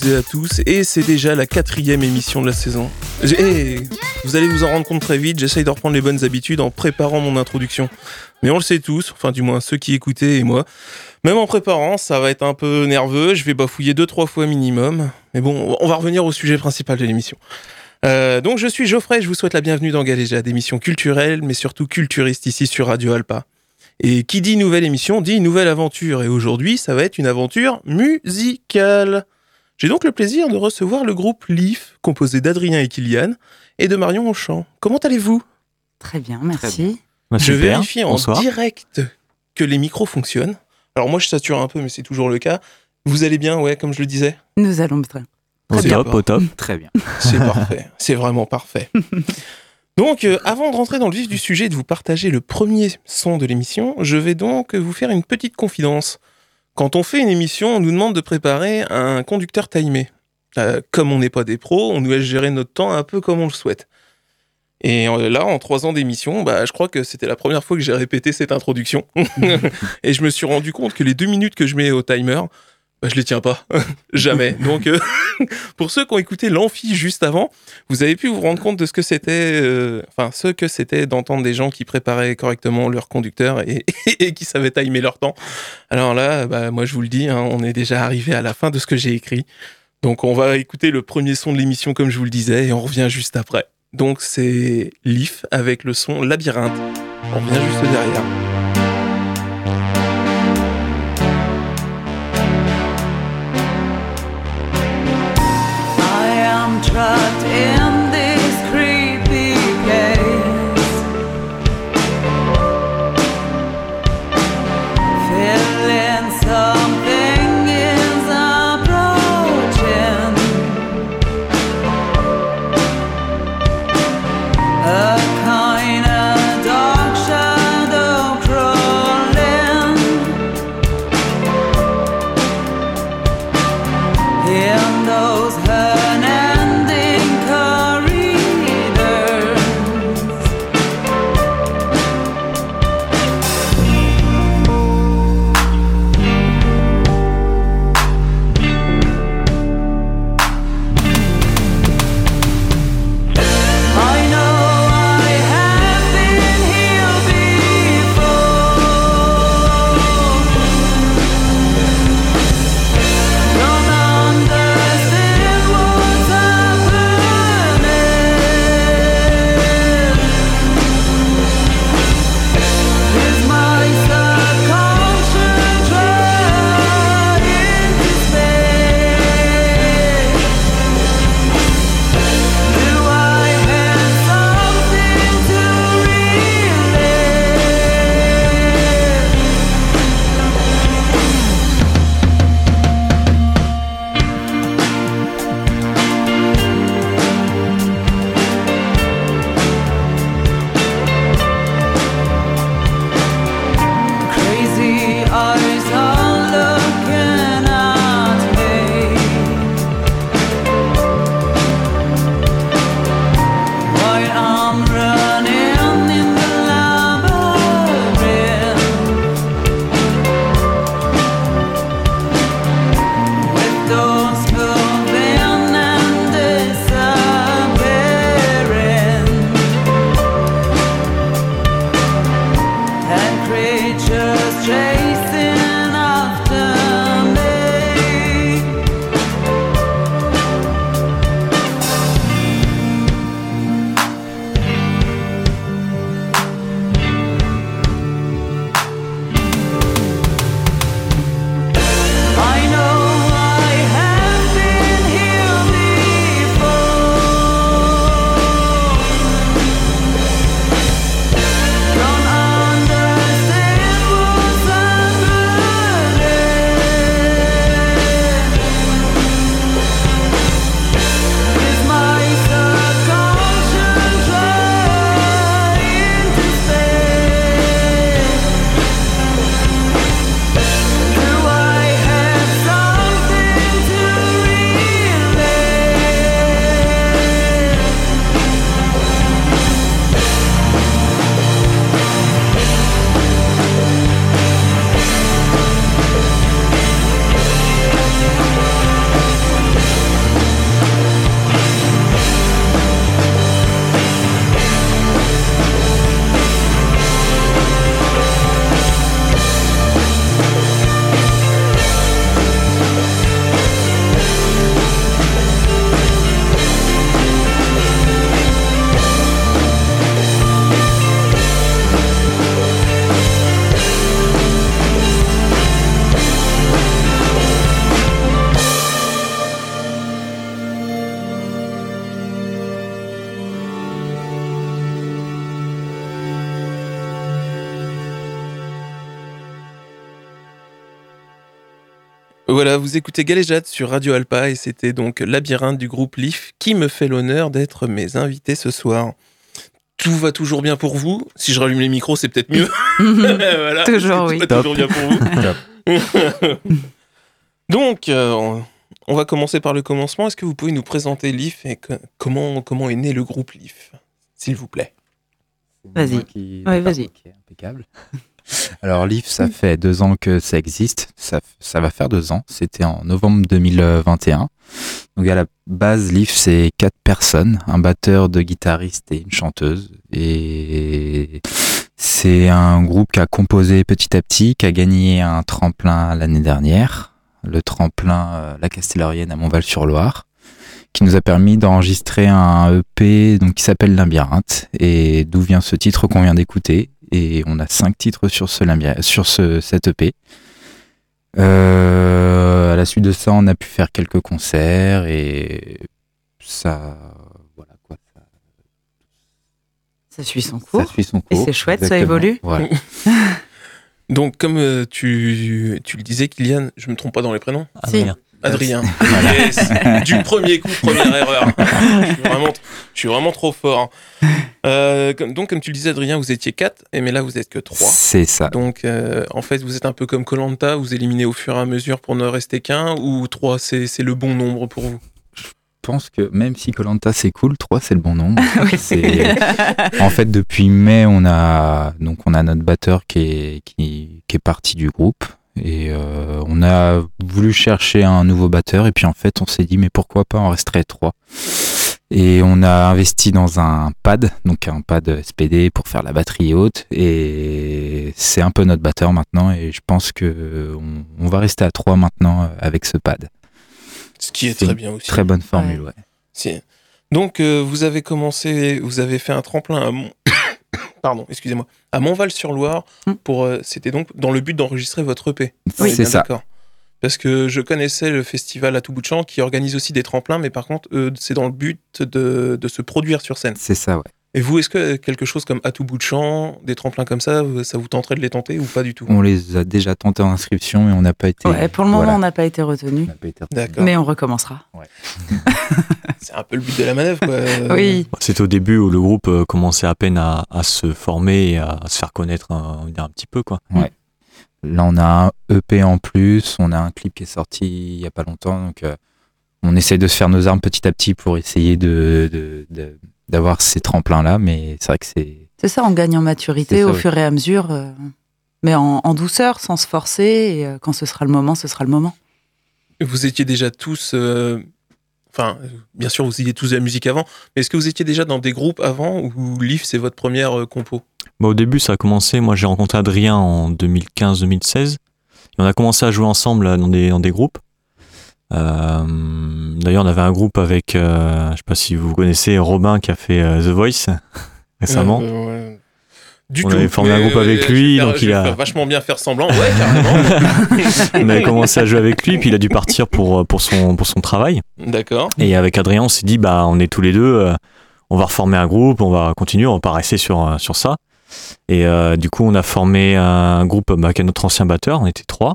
toutes et à tous, et c'est déjà la quatrième émission de la saison. Et vous allez vous en rendre compte très vite, j'essaye de reprendre les bonnes habitudes en préparant mon introduction. Mais on le sait tous, enfin du moins ceux qui écoutaient et moi. Même en préparant, ça va être un peu nerveux, je vais bafouiller deux trois fois minimum. Mais bon, on va revenir au sujet principal de l'émission. Euh, donc je suis Geoffrey, je vous souhaite la bienvenue dans Galéja, d'émission culturelle, mais surtout culturiste ici sur Radio Alpa. Et qui dit nouvelle émission dit nouvelle aventure. Et aujourd'hui, ça va être une aventure musicale. J'ai donc le plaisir de recevoir le groupe Leaf, composé d'Adrien et Kylian, et de Marion au chant. Comment allez-vous? Très bien, merci. Bah, Je super. vérifie en Bonsoir. direct que les micros fonctionnent. Alors moi, je sature un peu, mais c'est toujours le cas. Vous allez bien, ouais, comme je le disais Nous allons très Au Très top, bien. au top. Très bien. C'est parfait. C'est vraiment parfait. Donc, euh, avant de rentrer dans le vif du sujet et de vous partager le premier son de l'émission, je vais donc vous faire une petite confidence. Quand on fait une émission, on nous demande de préparer un conducteur timé. Euh, comme on n'est pas des pros, on nous laisse gérer notre temps un peu comme on le souhaite. Et euh, là, en trois ans d'émission, bah, je crois que c'était la première fois que j'ai répété cette introduction. et je me suis rendu compte que les deux minutes que je mets au timer, je les tiens pas. Jamais. Donc, euh, pour ceux qui ont écouté l'amphi juste avant, vous avez pu vous rendre compte de ce que c'était, euh, enfin, ce que c'était d'entendre des gens qui préparaient correctement leur conducteur et, et qui savaient timer leur temps. Alors là, bah, moi, je vous le dis, hein, on est déjà arrivé à la fin de ce que j'ai écrit. Donc, on va écouter le premier son de l'émission, comme je vous le disais, et on revient juste après. Donc, c'est Leaf avec le son Labyrinthe. On revient juste derrière. Vous écoutez Galéjade sur Radio Alpa et c'était donc Labyrinthe du groupe LIF qui me fait l'honneur d'être mes invités ce soir. Tout va toujours bien pour vous Si je rallume les micros, c'est peut-être mieux. Voilà, Toujours, oui. Tout va toujours bien pour vous Donc, euh, on- va commencer par le commencement. Est-ce que vous pouvez nous présenter LIF et que- comment, comment est né le groupe LIF S'il vous plaît? Vas-y. Ouais, vas-y. Impeccable. Alors, LIF, ça fait deux ans que ça existe. Ça, ça va faire deux ans. C'était en novembre 2021. Donc, à la base, LIF, c'est quatre personnes un batteur, deux guitaristes et une chanteuse. Et c'est un groupe qui a composé petit à petit, qui a gagné un tremplin l'année dernière. Le tremplin euh, La Castellarienne à Montval-sur-Loire qui nous a permis d'enregistrer un EP donc, qui s'appelle Labyrinthe et d'où vient ce titre qu'on vient d'écouter. Et on a cinq titres sur, ce, Labyrinth- sur ce, cet EP. Euh, à la suite de ça, on a pu faire quelques concerts et ça, voilà quoi, ça, Ça suit son ça cours. suit son Et cours. c'est chouette, ça évolue. Voilà. Donc, comme euh, tu, tu le disais, Kylian, je me trompe pas dans les prénoms? Si. Adrien. Adrien. Voilà. Yes. Du premier coup, première erreur. je, suis vraiment, je suis vraiment trop fort. Euh, comme- donc, comme tu le disais, Adrien, vous étiez 4, mais là, vous êtes que 3. C'est ça. Donc, euh, en fait, vous êtes un peu comme Colanta, vous éliminez au fur et à mesure pour ne rester qu'un, ou 3, c'est c'est le bon nombre pour vous? Je pense que même si Colanta c'est cool, 3 c'est le bon nombre. C'est- en fait, depuis mai, on a donc on a notre batteur qui est qui, qui est parti du groupe et euh, on a voulu chercher un nouveau batteur et puis en fait, on s'est dit mais pourquoi pas en resterait trois? Et on a investi dans un pad, donc un pad SPD pour faire la batterie haute et c'est un peu notre batteur maintenant et je pense que on, on va rester à trois maintenant euh, avec ce pad. Ce qui est très bien aussi. Très bonne formule, ouais. Si. Donc, euh, vous avez commencé, vous avez fait un tremplin à Mont... Pardon, excusez-moi, à Montval-sur-Loire. Mm. pour. euh, C'était donc dans le but d'enregistrer votre EP. Est c'est ça. Parce que je connaissais le festival à tout bout de champ qui organise aussi des tremplins, mais par contre, eux, c'est dans le but de, de se produire sur scène. C'est ça, ouais. Et vous, est-ce que quelque chose comme à tout bout de champ, des tremplins comme ça, ça vous tenterait de les tenter ou pas du tout? On les a déjà tentés en inscription mais on n'a pas été. Ouais, pour le moment, voilà, on n'a pas été retenu. on n'a pas été retenu. D'accord. Mais on recommencera. C'est un peu le but de la manœuvre, quoi. Oui. C'était au début où le groupe euh, commençait à peine à, à se former et à se faire connaître un, petit peu. Quoi. Là, on a un EP en plus, on a un clip qui est sorti il y a pas longtemps, donc euh, on essaie de se faire nos armes petit à petit pour essayer de de- de- d'avoir ces tremplins là, mais c'est vrai que c'est C'est ça, on gagne en maturité ça, au oui. fur et à mesure, euh, mais en, en douceur, sans se forcer. Et euh, quand ce sera le moment, ce sera le moment. Vous étiez déjà tous. euh, Enfin, euh, bien sûr, vous étiez tous de la musique avant, mais est-ce que vous étiez déjà dans des groupes avant ou Leaf, c'est votre première euh, compo? Bah, au début, ça a commencé. Moi, j'ai rencontré Adrien en 2015-2016. Et on a commencé à jouer ensemble là, dans des, dans des groupes. Euh, D'ailleurs, on avait un groupe avec, euh, je sais pas si vous connaissez, Robin qui a fait euh, The Voice récemment. Ouais. Du On tout. avait formé un groupe avec lui, faire- donc il a- vachement bien faire semblant. Ouais, carrément. on avait commencé à jouer avec lui, puis il a dû partir pour, pour, son, pour son travail. D'accord. Et avec Adrien, on s'est dit, bah, on est tous les deux, euh, on va reformer un groupe, on va continuer, on va pas rester sur, sur ça. Et euh, du coup, on a formé un groupe bah, avec notre ancien batteur, on était trois.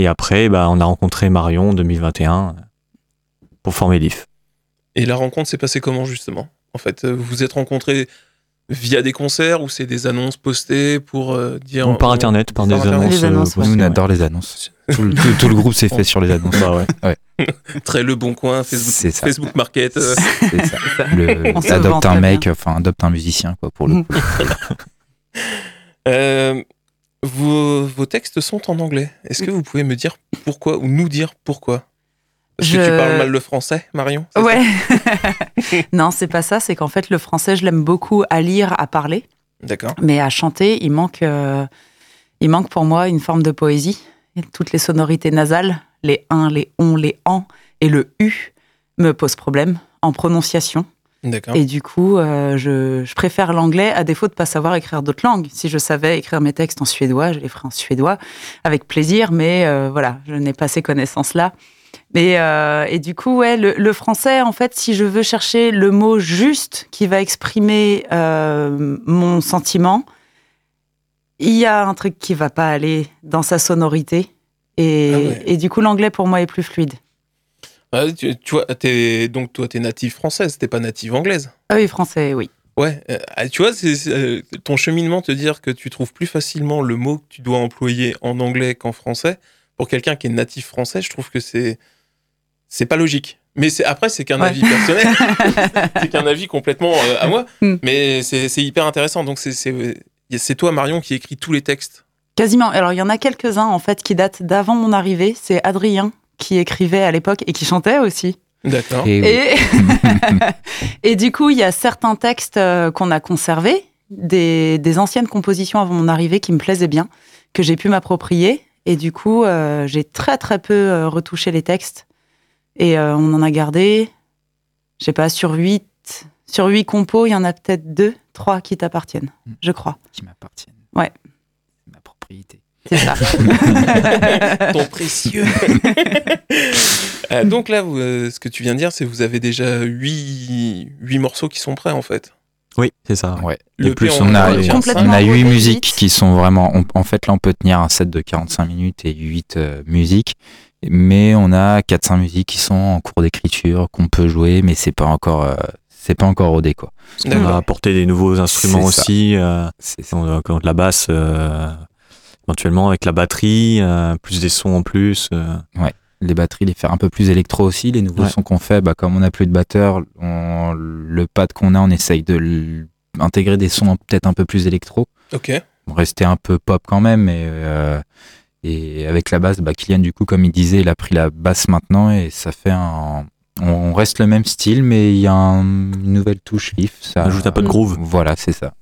Et après, bah, on a rencontré Marion en 2021 euh, pour former l'IF. Et la rencontre s'est passée comment justement? En fait, euh, vous vous êtes rencontrés via des concerts ou c'est des annonces postées pour euh, dire. Par on- internet, par des par Internet. annonces. Les annonces, euh, ouais. nous on adore les annonces. Tout le, tout- tout le groupe s'est fait sur les annonces. Bah ouais. Très le bon coin, Facebook, C'est ça. Facebook Market. euh. C'est ça. Le, On adopte un mec, enfin adopte un musicien quoi pour le coup. Vos, vos textes sont en anglais. Est-ce que vous pouvez me dire pourquoi ou nous dire pourquoi? Parce que Je- tu parles mal le français, Marion Ouais. non, c'est pas ça. C'est qu'en fait, le français, je l'aime beaucoup à lire, à parler. D'accord. Mais à chanter, il manque, euh, il manque pour moi une forme de poésie. Et toutes les sonorités nasales, les un, les on, les en et le u me posent problème en prononciation. Et du coup, euh, je, je préfère l'anglais à défaut de pas savoir écrire d'autres langues. Si je savais écrire mes textes en suédois, je les ferais en suédois avec plaisir. Mais euh, voilà, je n'ai pas ces connaissances-là. Et, euh, et du coup, ouais, le, le français, en fait, si je veux chercher le mot juste qui va exprimer mon sentiment, il y a un truc qui va pas aller dans sa sonorité. Et, Ah ouais. et du coup, l'anglais pour moi est plus fluide. Ah, tu, tu vois, t'es, donc toi, t'es native française, t'es pas native anglaise. Ah oui, français, oui. Ouais, euh, ah, tu vois, c'est, euh, ton cheminement te dire que tu trouves plus facilement le mot que tu dois employer en anglais qu'en français. Pour quelqu'un qui est natif français, je trouve que c'est c'est pas logique. Mais après, c'est qu'un Ouais. avis personnel, c'est qu'un avis complètement euh, à moi. Hmm. Mais c'est, c'est hyper intéressant. Donc c'est, toi Marion qui écrit tous les textes. Quasiment. Alors, il y en a quelques-uns, en fait, qui datent d'avant mon arrivée. C'est Adrien qui écrivait à l'époque et qui chantait aussi. D'accord. Et oui. Et, et du coup, il y a certains textes euh, qu'on a conservés, des, des anciennes compositions avant mon arrivée qui me plaisaient bien, que j'ai pu m'approprier. Et du coup, euh, j'ai très très peu euh, retouché les textes. Et euh, on en a gardé, je sais pas, sur huit, sur huit compos, il y en a peut-être deux, trois qui t'appartiennent, Mm. je crois. qui m'appartiennent. Ouais. C'est ma propriété. C'est ça. ton précieux. Euh, donc là, vous, euh, ce que tu viens de dire, c'est que vous avez déjà huit, huit morceaux qui sont prêts en fait. Oui, c'est ça. Ouais. Le Et plus, on a, on a 8 redéfini. musiques qui sont vraiment. on- en fait, là, on peut tenir un set de 45 minutes et 8 euh, musiques. Mais on a 4-5 musiques qui sont en cours d'écriture, qu'on peut jouer, mais c'est pas encore. euh, c'est pas encore rodé, quoi. On va apporter des nouveaux instruments aussi. euh, C'est ça. on a encore de la basse, euh, éventuellement avec la batterie, euh, plus des sons en plus. euh. les batteries, les faire un peu plus électro aussi. Les nouveaux Ouais. sons qu'on fait, bah, comme on n'a plus de batteur, on- le pad qu'on a, on essaye de intégrer des sons peut-être un peu plus électro. Ok. Rester un peu pop quand même. Et, euh, et avec la basse, bah, Kylian, du coup, comme il disait, il a pris la basse maintenant et ça fait un. On reste le même style, mais il y a un- une nouvelle touche Leaf. Ça ajoute un peu de groove. Voilà, c'est ça.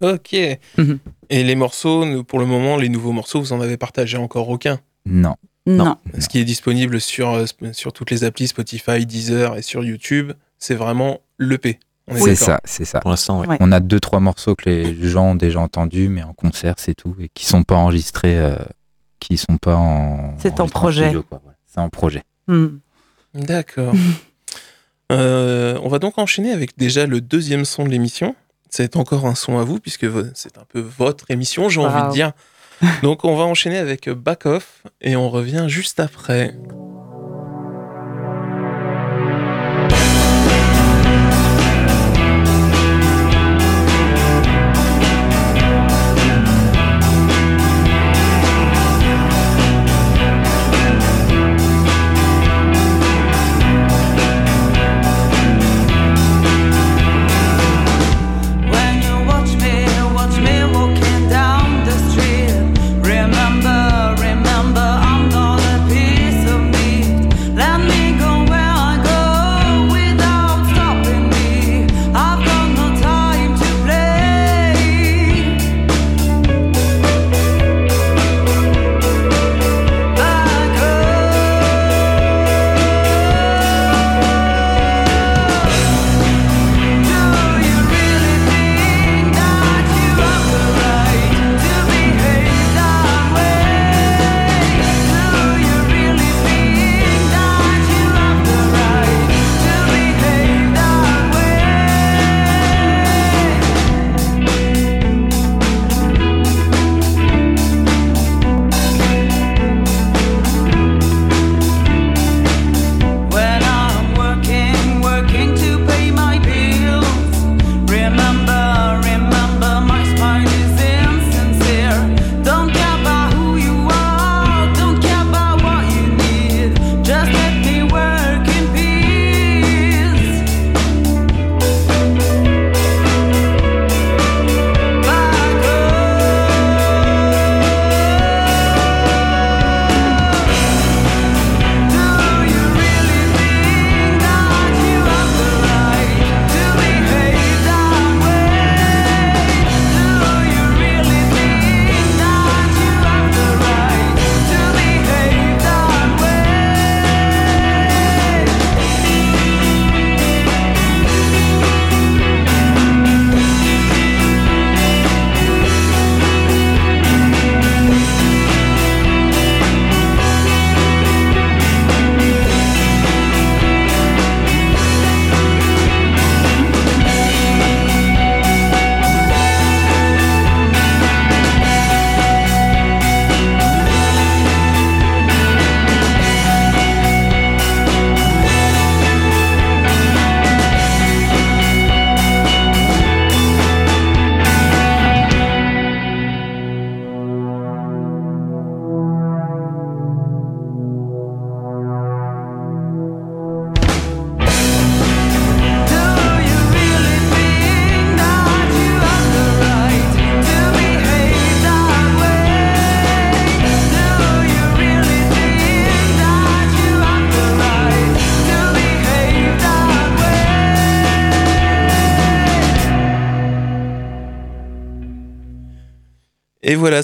Ok. Mhm. Et les morceaux, pour le moment, les nouveaux morceaux, vous en avez partagé encore aucun? Non. non. Ce qui est disponible sur, euh, sur toutes les applis Spotify, Deezer et sur YouTube, c'est vraiment l'EP. On est C'est ça, c'est ça. Pour l'instant. Ouais. On a deux, trois morceaux que les gens ont déjà entendus, mais en concert, c'est tout, et qui sont pas enregistrés, euh, qui sont pas en. C'est en projet. C'est en projet. Hmm. D'accord. Euh, on va donc enchaîner avec déjà le deuxième son de l'émission. C'est encore un son à vous, puisque c'est un peu votre émission, j'ai envie de dire. Donc on va enchaîner avec euh, Back Off et on revient juste après.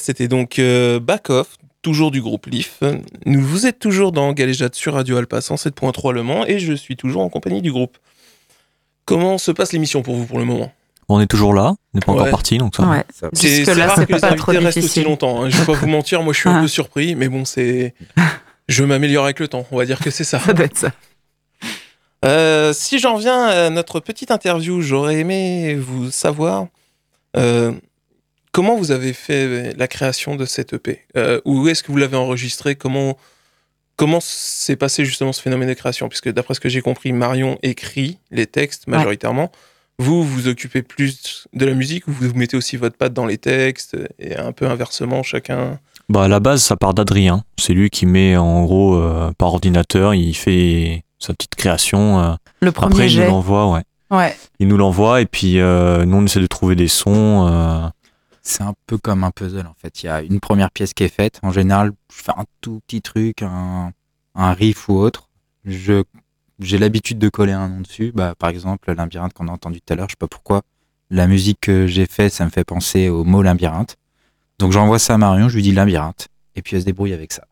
C'était donc euh, Back Off, toujours du groupe Leaf. Nous, vous êtes toujours dans Galéjade sur Radio Alpa 107.3 Le Mans et je suis toujours en compagnie du groupe. Comment se passe l'émission pour vous pour le moment? On est toujours là, on n'est pas Ouais. encore parti, donc ça. Ouais. C'est là, rare c'est que les pas trop aussi longtemps. hein. Je vais pas vous mentir, moi je suis un Ah. peu surpris, mais bon, c'est. Je m'améliore avec le temps, on va dire que c'est ça. Ça doit être ça. Euh, si j'en viens à notre petite interview, j'aurais aimé vous savoir euh, comment vous avez fait la création de cette EP. Euh, où est-ce que vous l'avez enregistré Comment comment s'est passé justement ce phénomène de création? Puisque d'après ce que j'ai compris, Marion écrit les textes majoritairement. Vous vous occupez plus de la musique ou vous mettez aussi votre patte dans les textes et un peu inversement chacun? Bah, à la base, ça part d'Adrien. C'est lui qui met en gros euh, par ordinateur, il fait sa petite création. euh. Le premier Après, il nous l'envoie, ouais. Ouais. Il nous l'envoie et puis euh, nous, on essaie de trouver des sons. C'est un peu comme un puzzle en fait. Il y a une première pièce qui est faite. En général, je fais un tout petit truc, un, un riff ou autre. Je j'ai l'habitude de coller un nom dessus. Bah, par exemple, le labyrinthe qu'on a entendu tout à l'heure, je sais pas pourquoi. La musique que j'ai fait, ça me fait penser au mot labyrinthe. Donc j'envoie ça à Marion, je lui dis labyrinthe, et puis elle se débrouille avec ça.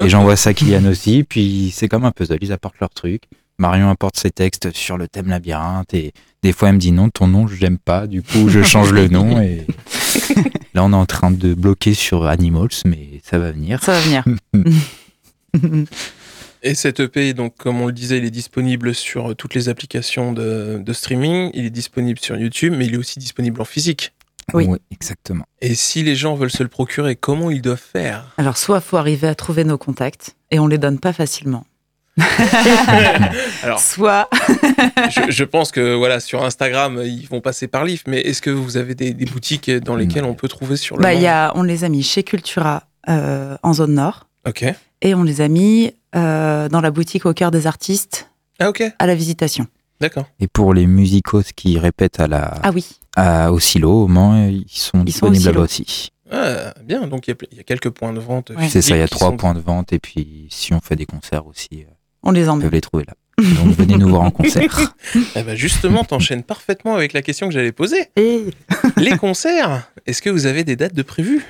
Et j'envoie ça à Kylian aussi, puis c'est comme un puzzle, ils apportent leur truc. Marion apporte ses textes sur le thème labyrinthe, et des fois elle me dit non, ton nom, j'aime pas, du coup je change le nom, et là on est en train de bloquer sur Animals, mais ça va venir. Ça va venir. Et cet EP, donc, comme on le disait, il est disponible sur euh, toutes les applications de, de streaming. Il est disponible sur YouTube, mais il est aussi disponible en physique. Oui. exactement. Et si les gens veulent se le procurer, comment ils doivent faire? Alors, soit faut arriver à trouver nos contacts et on les donne pas facilement. Alors, Soit, je, je pense que voilà, sur Instagram, ils vont passer par l'IF, mais est-ce que vous avez des, des boutiques dans lesquelles on peut trouver sur le bah, il y a, on les a mis chez Cultura euh, en zone nord Ok. et on les a mis euh, dans la boutique au cœur des artistes Ah, ok. à la visitation. D'accord. Et pour les musicos qui répètent à la, Ah oui, à, au silo, au Mans, ils sont Ils sont au disponibles là-bas aussi. Ah, bien. Donc, il y a- il y, a quelques points de vente. Ouais. C'est ça, il y a trois sont- points de vente, et puis si on fait des concerts aussi, euh, on les ils emmène. peuvent les trouver là. Donc venez nous voir en concert. Eh ben, justement, t'enchaînes parfaitement avec la question que j'allais poser. Et Les concerts, est-ce que vous avez des dates de prévues?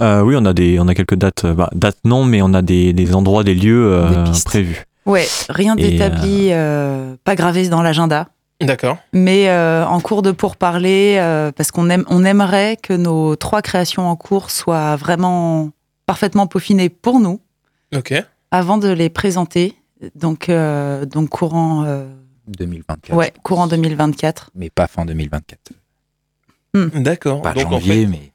Euh, oui, on a des, on a quelques dates. euh, Bah, dates non, mais on a des, des endroits, des lieux euh, Des prévus. ouais, rien d'établi, euh, pas gravé dans l'agenda. D'accord. mais euh, en cours de pourparler, euh, parce qu'on aime, on aimerait que nos trois créations en cours soient vraiment parfaitement peaufinées pour nous Ok. avant de les présenter. Donc, euh, donc courant, euh, 2024. ouais, courant 2024. Mais pas fin 2024. D'accord. Pas Donc, en janvier, fait, mais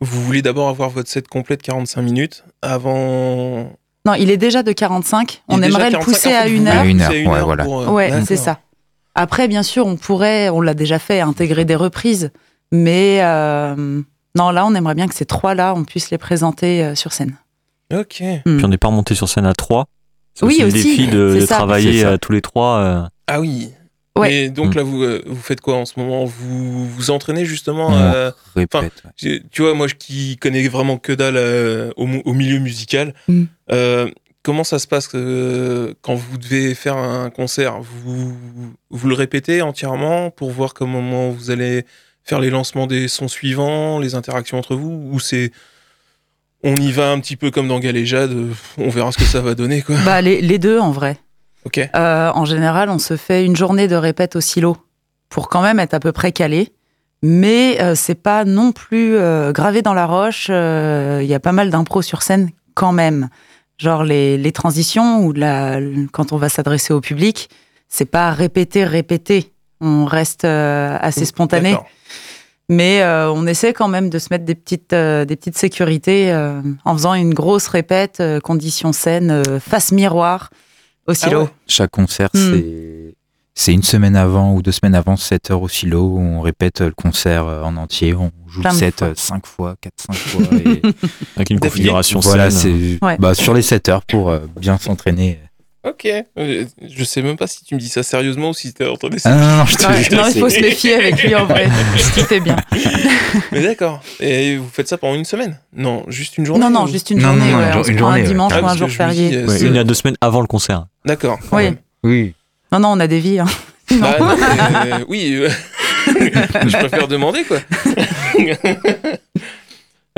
vous voulez d'abord avoir votre set complet de 45 minutes avant. Non, il est déjà de 45. Il On aimerait le 45, pousser en fait, à une heure. À une heure, ouais, voilà. pour, euh, Ouais, c'est ça. Après, bien sûr, on pourrait, on l'a déjà fait, intégrer des reprises. Mais euh, non, là, on aimerait bien que ces trois-là, on puisse les présenter euh, sur scène. Ok. Puis on n'est pas remonté sur scène à trois. C'est Oui, aussi, le aussi, défi de, c'est de ça. travailler euh, tous les trois. euh. Ah oui. Ouais. Et donc Mm. là, vous, euh, vous faites quoi en ce moment? Vous vous entraînez justement euh, répète. ouais. Tu vois, moi je- qui connais vraiment que dalle euh, au, milieu musical, Mm. euh, comment ça se passe euh, quand vous devez faire un concert? Vous, vous le répétez entièrement pour voir comment vous allez faire les lancements des sons suivants, les interactions entre vous? Ou c'est. On y va un petit peu comme dans Galéjade, euh, on verra ce que ça va donner quoi. Bah, les, les deux, en vrai. Ok. Euh, en général, on se fait une journée de répète au silo pour quand même être à peu près calé. Mais euh, c'est pas non plus euh, gravé dans la roche. Il y a pas mal d'impro sur scène quand même. Genre les, les transitions ou la, quand on va s'adresser au public, c'est pas répéter, répéter. On reste assez spontané. D'accord. Mais euh, on essaie quand même de se mettre des petites, euh, des petites sécurités euh, en faisant une grosse répète, euh, condition scène, euh, face miroir au silo. Ah ouais. Chaque concert, Mm. c'est c'est une semaine avant ou deux semaines avant, 7 heures au silo, où on répète le concert en entier. On joue le de set fois. 5 fois, 4-5 fois. Et Avec une configuration voilà, c'est Ouais. bah, sur les 7 heures pour euh, bien s'entraîner. Ok. Euh, Je sais même pas si tu me dis ça sérieusement ou si t'es en train Ah non, non, non, je te Ouais, jure, non, il faut se méfier avec lui en vrai. Ce qu'il fait bien. Mais d'accord. Et vous faites ça pendant une semaine? Non, juste une journée Non, non, ou- juste une Non, journée. non, non, ouais, une on journée, un dimanche Ah, ou un jour dis, férié. euh, Ouais, une à deux semaines avant le concert. D'accord. Oui. même. Oui. Non, non, on a des vies. hein. Bah, euh, oui. euh, je préfère demander quoi.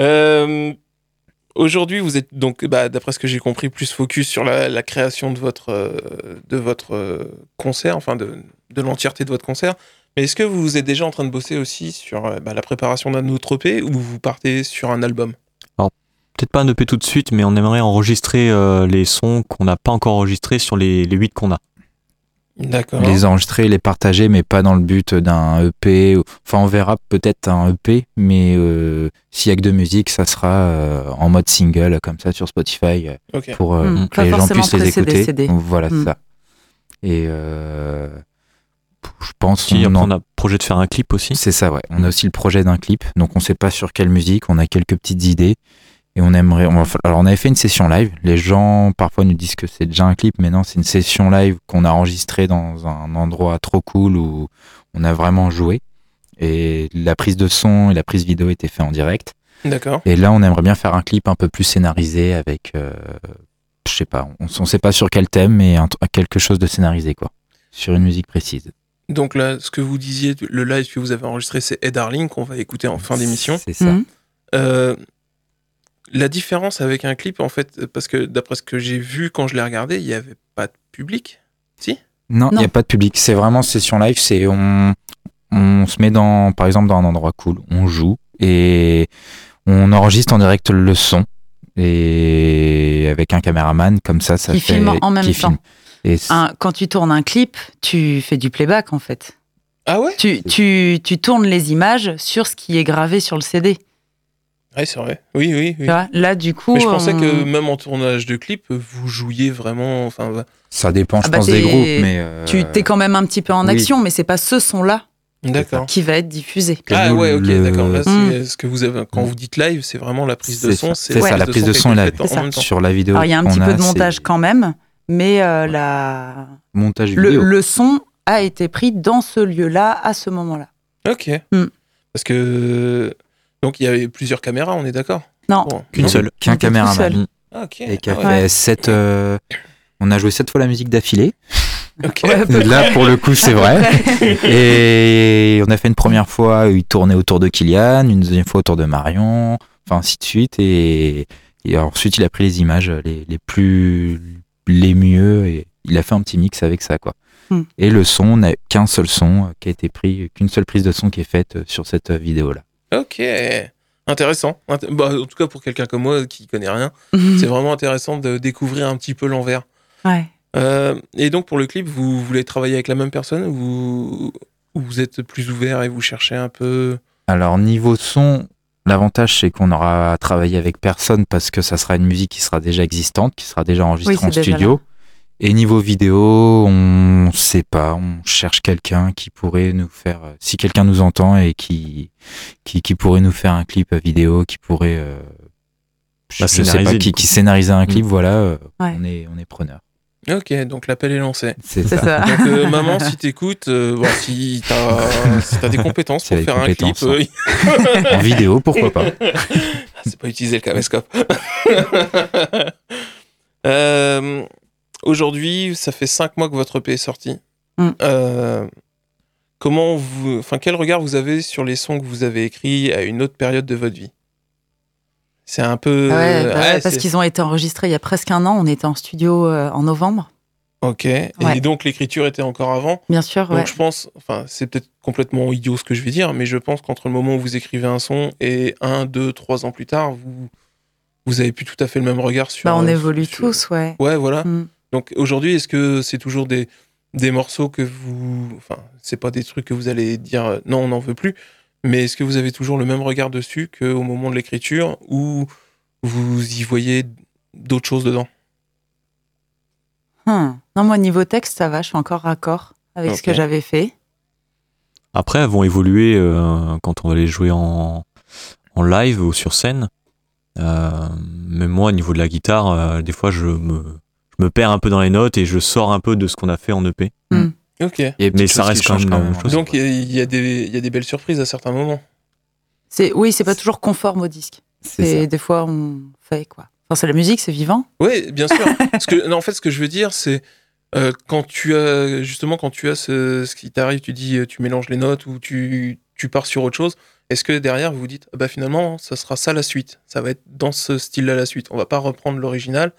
Euh, Aujourd'hui, vous êtes donc, bah, d'après ce que j'ai compris, plus focus sur la, création de votre, euh, de votre euh, concert, enfin de, de l'entièreté de votre concert. Mais est-ce que vous êtes déjà en train de bosser aussi sur euh, bah, la préparation d'un autre EP ou vous partez sur un album? Peut-être pas un EP tout de suite, mais on aimerait enregistrer les sons qu'on n'a pas encore enregistrés sur les, les 8 qu'on a. D'accord. Les enregistrer, les partager, mais pas dans le but d'un EP. Enfin, on verra peut-être un EP, mais euh, s'il y a que de musique, ça sera euh, en mode single, comme ça, sur Spotify, euh, pour euh, Mm. que Pas les gens puissent les écouter. CD. Donc, Voilà, c'est Mm. ça. Et euh, je pense Si, on en- a projet de faire un clip aussi. C'est ça, ouais. On a aussi le projet d'un clip, donc on sait pas sur quelle musique, on a quelques petites idées. Et on aimerait. On va fa- alors, on avait fait une session live. Les gens parfois nous disent que c'est déjà un clip, mais non, c'est une session live qu'on a enregistrée dans un endroit trop cool où on a vraiment joué. Et la prise de son et la prise vidéo étaient faits en direct. D'accord. Et là, on aimerait bien faire un clip un peu plus scénarisé avec. euh, je sais pas, on, on sait pas sur quel thème, mais un- quelque chose de scénarisé, quoi. Sur une musique précise. Donc là, ce que vous disiez, le live que vous avez enregistré, c'est Ed Darling qu'on va écouter en fin d'émission. C'est ça. Mhm. Euh, la différence avec un clip, en fait, parce que d'après ce que j'ai vu quand je l'ai regardé, il n'y avait pas de public. Non, il n'y a pas de public. C'est vraiment session live. C'est on, on se met dans, par exemple, dans un endroit cool. On joue et on enregistre en direct le son et avec un caméraman comme ça, ça Qui fait filme en même qui temps. filme. Et Un- quand tu tournes un clip, tu fais du playback en fait. Ah ouais? Tu, tu, tu tournes les images sur ce qui est gravé sur le CD. Ouais, c'est vrai. Oui, oui, oui. Là, du coup. Mais je pensais on- que même en tournage de clip, vous jouiez vraiment. Enfin, ça dépend, je Ah bah pense, des groupes, mais euh, Tu t'es quand même un petit peu en oui. action, mais c'est pas ce son-là d'accord. qui va être diffusé. Ah nous, ouais, ok, le- d'accord. Là, c'est Mm. ce que vous avez. Quand Mm. vous dites live, c'est vraiment la prise de son. c'est ça, la prise de son est sur la vidéo. Alors, il y a un petit peu de montage quand même, mais euh, la... Montage le, vidéo. le son a été pris dans ce lieu-là, à ce moment-là. Ok. Mm. Parce que. Donc, il y avait plusieurs caméras, on est d'accord? Non, Bon. Qu'une seule. Qu'un caméraman. seul. Ah, ok. Et qui a Ah ouais. fait sept. euh, On a joué sept fois la musique d'affilée. Ok. Ouais, Et Là, pour le coup, c'est vrai. Et on a fait une première fois il tournait autour de Kylian, une deuxième fois autour de Marion, enfin ainsi de suite. Et, et ensuite, il a pris les images les, les plus, les mieux et il a fait un petit mix avec ça, quoi. Hmm. Et le son, on n'a qu'un seul son qui a été pris, qu'une seule prise de son qui est faite sur cette vidéo-là. Ok. Intéressant. Int- bah, en tout cas, pour quelqu'un comme moi qui connaît rien, c'est vraiment intéressant de découvrir un petit peu l'envers. Ouais. Euh, et donc, pour le clip, vous voulez travailler avec la même personne ou vous, ou vous êtes plus ouvert et vous cherchez un peu? Alors, niveau son, l'avantage, c'est qu'on aura travaillé avec personne parce que ça sera une musique qui sera déjà existante, qui sera déjà enregistrée Oui, en déjà studio. Et niveau vidéo, on sait pas, on cherche quelqu'un qui pourrait nous faire, euh, si quelqu'un nous entend et qui, qui, qui pourrait nous faire un clip vidéo, qui pourrait, euh, je, Bah, je sais scénariser, pas, du qui, qui scénarisait un clip, voilà, euh, Ouais. on est, on est preneur. Ok, donc l'appel est lancé. C'est ça. ça. Donc, euh, maman, si t'écoutes, euh, bon, si t'as si t'as des compétences pour faire des un clip, compétences, euh, En vidéo, pourquoi pas. c'est pas utiliser le caméscope. Aujourd'hui, ça fait cinq mois que votre EP est sorti. Mm. Euh, comment vous, enfin, quel regard vous avez sur les sons que vous avez écrits à une autre période de votre vie? C'est un peu. Ouais, bah ouais, parce qu'ils ont été enregistrés il y a presque un an. On était en studio euh, en novembre, Ok. Et donc l'écriture était encore avant? bien sûr. Donc je pense, enfin c'est peut-être complètement idiot ce que je vais dire, mais je pense qu'entre le moment où vous écrivez un son et un, deux, trois ans plus tard, vous vous avez plus tout à fait le même regard sur. Bah, on euh, évolue sur- tous, ouais. Ouais, voilà. Mm. Donc aujourd'hui, est-ce que c'est toujours des des morceaux que vous, enfin c'est pas des trucs que vous allez dire euh, non on n'en veut plus, mais est-ce que vous avez toujours le même regard dessus qu'au moment de l'écriture ou vous y voyez d'autres choses dedans? Hum. Non, moi, niveau texte, ça va. Je suis encore raccord avec ce que j'avais fait. Après, elles vont évoluer euh, quand on va les jouer en, en live ou sur scène. Euh, même moi, au niveau de la guitare, euh, des fois, je me, je me perds un peu dans les notes et je sors un peu de ce qu'on a fait en EP. Ok. Y a des Mais ça reste quand même la même chose. Donc il y, y a des il y a des belles surprises à certains moments. C'est oui, c'est pas toujours conforme au disque. C'est des fois on fait quoi. Enfin, c'est la musique, c'est vivant. Oui, bien sûr. Parce que, non, en fait, ce que je veux dire, c'est euh, quand tu as, justement, quand tu as ce, ce qui t'arrive, tu dis, euh, tu mélanges les notes ou tu, tu pars sur autre chose. est-ce que derrière vous vous dites, ah bah finalement, ça sera ça la suite, ça va être dans ce style-là la suite. On va pas reprendre l'original.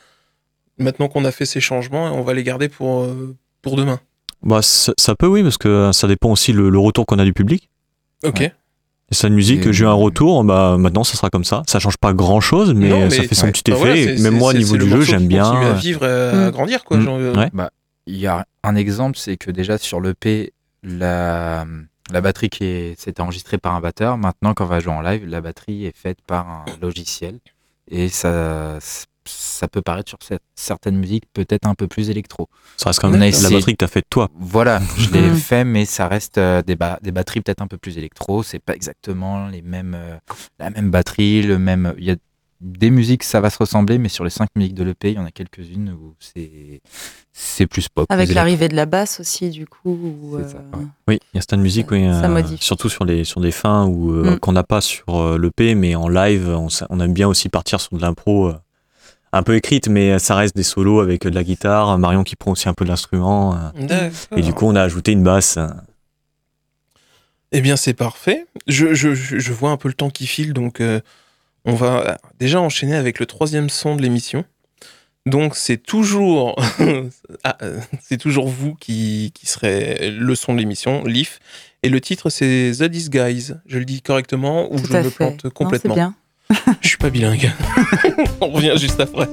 Maintenant qu'on a fait ces changements, on va les garder pour, euh, pour demain. Bah, ça, ça peut, oui, parce que ça dépend aussi le, le retour qu'on a du public. Ok. Ouais. Et ça, une musique, j'ai eu un retour, bah maintenant ça sera comme ça. Ça change pas grand chose, mais, Non, mais- ça fait son ouais. petit Bah effet. même moi, au niveau le du jeu, j'aime bien. à vivre, et à Mm. grandir, quoi. Mm. genre, euh, Ouais. Il y a un exemple, c'est que déjà sur l'EP, la, la batterie qui est, s'était enregistrée par un batteur. Maintenant, quand on va jouer en live, la batterie est faite par un logiciel. Et ça, ça peut paraître sur cer- certaines musiques peut-être un peu plus électro. Ça reste quand même a la batterie que t'as faite toi. Voilà, je l'ai Mhm. fait, mais ça reste euh, des, ba- des batteries peut-être un peu plus électro. C'est pas exactement les mêmes, euh, la même batterie, le même. Il y a des musiques, ça va se ressembler, mais sur les cinq musiques de l'EP, il y en a quelques-unes où c'est c'est plus pop. Avec l'arrivée de la basse aussi, du coup. où, C'est ça, euh, ouais. Oui, il y a certaines musiques, oui, euh, surtout sur, les, sur des fins où, euh, Mm. qu'on n'a pas sur euh, l'EP, mais en live, on, aime bien aussi partir sur de l'impro euh, un peu écrite, mais ça reste des solos avec euh, de la guitare, Marion qui prend aussi un peu de l'instrument, euh, et du coup on a ajouté une basse. euh. Eh bien, c'est parfait. Je, je- vois un peu le temps qui file, donc euh, on va déjà enchaîner avec le troisième son de l'émission. Donc, c'est toujours, Ah, euh, c'est toujours vous qui, qui serez le son de l'émission, Leaf. Et le titre, c'est The Disguise. Je le dis correctement ou Tout je me fait. plante complètement? Je suis pas bilingue. on revient juste après.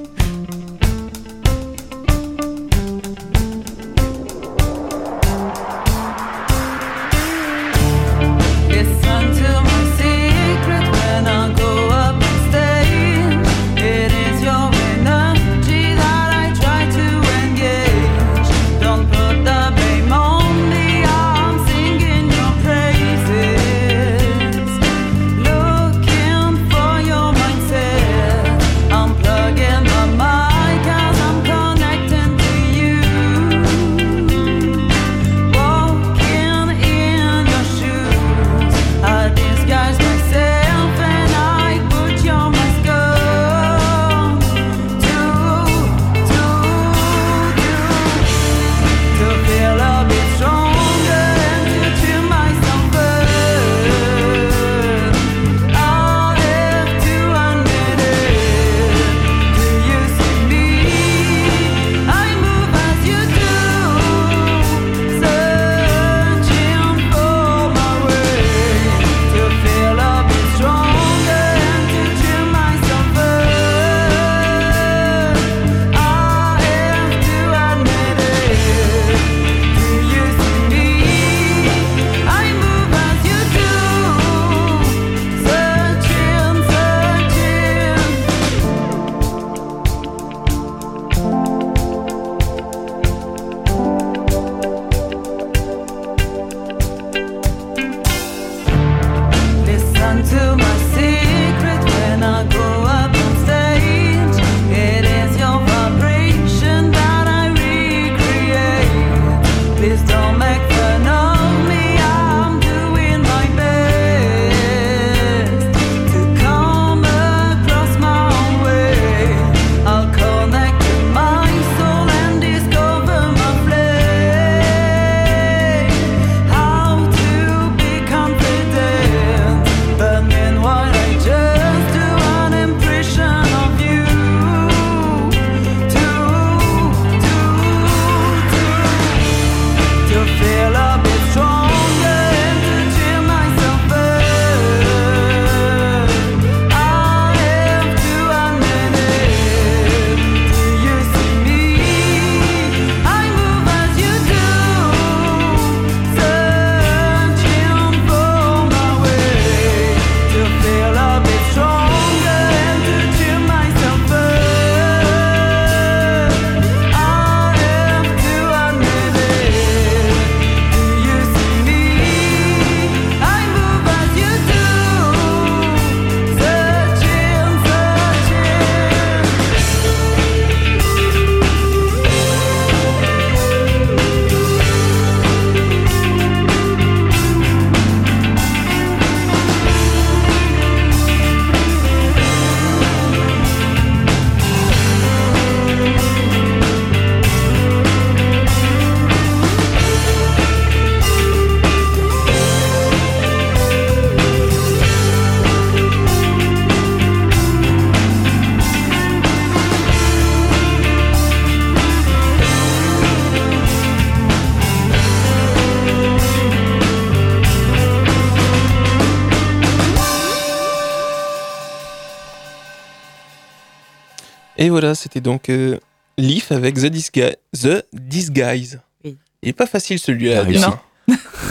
Et voilà, c'était donc euh, Leaf avec The, Disgu- The Disguise. Oui. Il est pas facile celui-là. à Ah, non.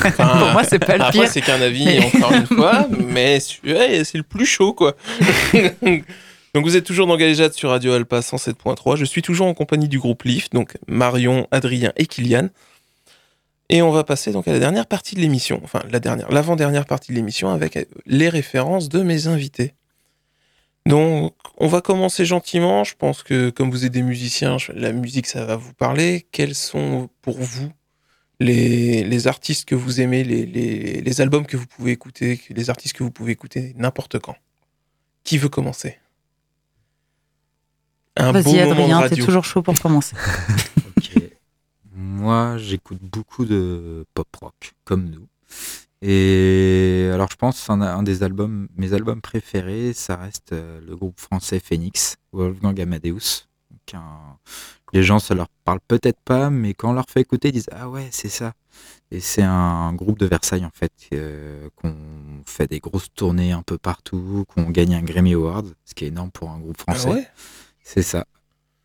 Enfin, Pour moi, c'est pas le Après, pire. c'est qu'un avis, encore une fois, mais c'est le plus chaud, quoi. donc, vous êtes toujours dans Galéjade sur Radio Alpa 107.3. Je suis toujours en compagnie du groupe Leaf, donc Marion, Adrien et Kylian. Et on va passer donc à la dernière partie de l'émission, enfin la dernière, l'avant-dernière partie de l'émission avec euh, les références de mes invités. Donc, on va commencer gentiment. Je pense que comme vous êtes des musiciens, la musique, ça va vous parler. Quels sont pour vous les, les artistes que vous aimez, les, les, les albums que vous pouvez écouter, les artistes que vous pouvez écouter n'importe quand? Qui veut commencer? Un beau Vas-y, moment de Adrien, t'es toujours chaud pour commencer. Moi, j'écoute beaucoup de pop rock, comme nous. Et alors, je pense un, un des albums, mes albums préférés, ça reste euh, le groupe français Phoenix, Wolfgang Amadeus. Donc, un- les gens, ça leur parle peut-être pas, mais quand on leur fait écouter, ils disent ah ouais, c'est ça. Et c'est un groupe de Versailles en fait, euh, qu'on fait des grosses tournées un peu partout, qu'on gagne un Grammy Award, ce qui est énorme pour un groupe Ah français. ouais? C'est ça.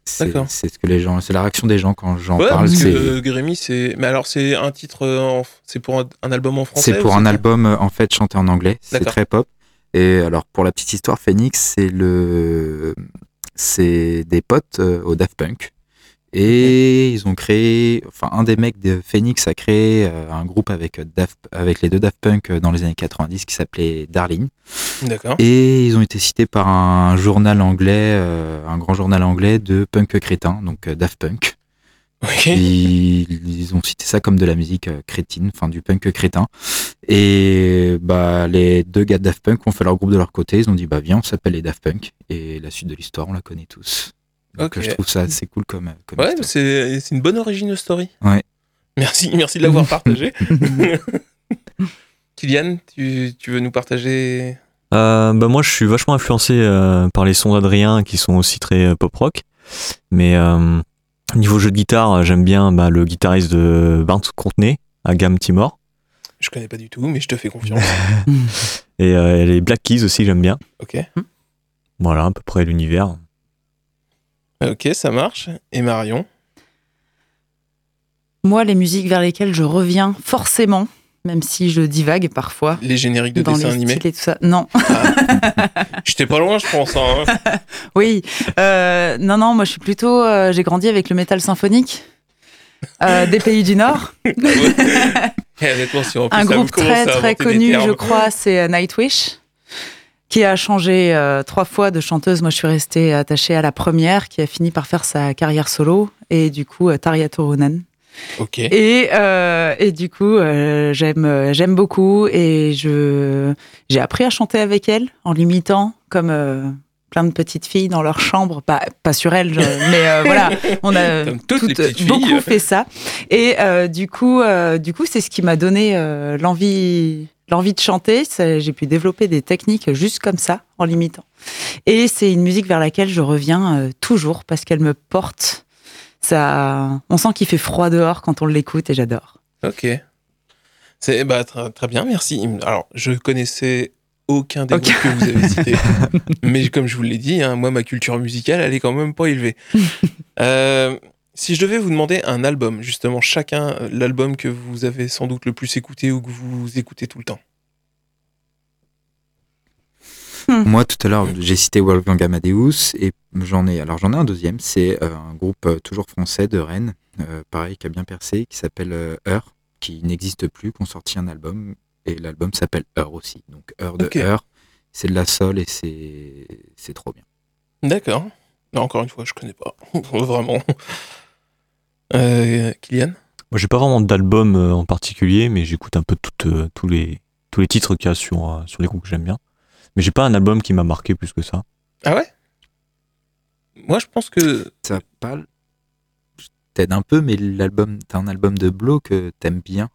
C'est D'accord. c'est ce que les gens, c'est la réaction des gens quand j'en Ouais, parle. parce que c'est- euh, Grémy, c'est. Mais alors, c'est un titre. euh, en- C'est pour un, un album en français C'est pour ou un album euh, en fait chanté en anglais. C'est très pop. Et alors pour la petite histoire, Phoenix, c'est le, c'est des potes euh, au Daft Punk. Et ils ont créé, enfin un des mecs de Phoenix a créé euh, un groupe avec euh, Daft, avec les deux Daft Punk euh, dans les années 90 qui s'appelait Darling. D'accord. Et ils ont été cités par un journal anglais, euh, un grand journal anglais de punk crétin, donc Daft Punk. Ok. Ils, ils ont cité ça comme de la musique crétine, enfin du punk crétin. Et bah les deux gars de Daft Punk ont fait leur groupe de leur côté. Ils ont dit bah viens, on s'appelle les Daft Punk. Et la suite de l'histoire, on la connaît tous. Donc Ok. euh, je trouve ça assez cool comme. comme Ouais, c'est c'est une bonne origin story. Ouais. Merci, merci de l'avoir partagé. Kylian, tu, tu veux nous partager? Euh, bah moi, je suis vachement influencé euh, par les sons d'Adrien qui sont aussi très euh, pop rock. Mais euh, niveau jeu de guitare, j'aime bien bah, le guitariste de Barnes Contenay, Agam Timor. Je connais pas du tout, mais je te fais confiance. Et euh, les Black Keys aussi, j'aime bien. ok. Voilà, à peu près l'univers. Ok, ça marche. Et Marion? Moi, les musiques vers lesquelles je reviens forcément, même si je divague parfois. Les génériques de dans dessins les animés? et tout ça. Non, J'étais pas loin, je pense. hein. oui. Euh, non, non, moi je suis plutôt. euh, J'ai grandi avec le métal symphonique euh, des pays du Nord. Et honnêtement, si en plus Un groupe très très connu, je crois, c'est Nightwish, qui a changé euh, trois fois de chanteuse. Moi, je suis restée attachée à la première, qui a fini par faire sa carrière solo, et du coup, euh, Tarja Turunen. Ok. Et, euh, et du coup, euh, j'aime j'aime beaucoup, et je j'ai appris à chanter avec elle en l'imitant comme plein de petites filles dans leur chambre, pas pas sur elle, mais euh, voilà, on a toutes filles. beaucoup fait ça. Et euh, du coup, euh, du coup, c'est ce qui m'a donné l'envie l'envie de chanter. J'ai pu développer des techniques juste comme ça, en l'imitant. Et c'est une musique vers laquelle je reviens euh, toujours parce qu'elle me porte. Ça, on sent qu'il fait froid dehors quand on l'écoute et j'adore. Ok. C'est bah, très, très bien, merci. Alors, je connaissais aucun des Ok. groupes que vous avez cités. mais comme je vous l'ai dit, hein, moi, ma culture musicale, elle est quand même pas élevée. Euh, si je devais vous demander un album, justement, chacun, euh, l'album que vous avez sans doute le plus écouté ou que vous écoutez tout le temps. Moi, tout à l'heure, j'ai cité Wolfgang Amadeus et j'en ai, alors j'en ai un deuxième. C'est euh, un groupe euh, toujours français de Rennes, euh, pareil, qui a bien percé, qui s'appelle Heure, qui n'existe plus, qui ont sorti un album et l'album s'appelle Heure aussi. Donc Heure de Ok. Heure, c'est de la sol et c'est c'est trop bien. D'accord. Encore une fois, je connais pas. Vraiment. Euh, Kylian Moi, j'ai pas vraiment d'album euh, en particulier, mais j'écoute un peu toutes, euh, tous, les, tous les titres qu'il y a sur, sur les groupes que j'aime bien. Mais j'ai pas un album qui m'a marqué plus que ça. Ah ouais? Moi, je pense que Ça parle, je t'aide un peu, mais l'album, t'as un album de Blow que t'aimes bien.